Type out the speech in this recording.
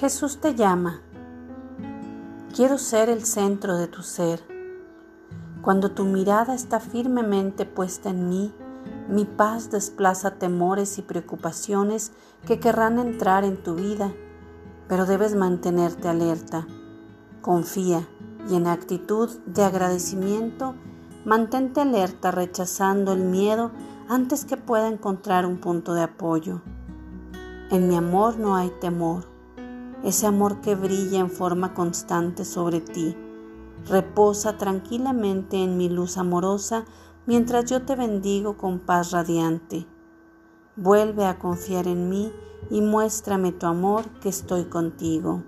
Jesús te llama. Quiero ser el centro de tu ser. Cuando tu mirada está firmemente puesta en mí, mi paz desplaza temores y preocupaciones que querrán entrar en tu vida, pero debes mantenerte alerta. Confía y en actitud de agradecimiento, mantente alerta rechazando el miedo antes que pueda encontrar un punto de apoyo. En mi amor no hay temor ese amor que brilla en forma constante sobre ti. Reposa tranquilamente en mi luz amorosa mientras yo te bendigo con paz radiante. Vuelve a confiar en mí y muéstrame tu amor que estoy contigo.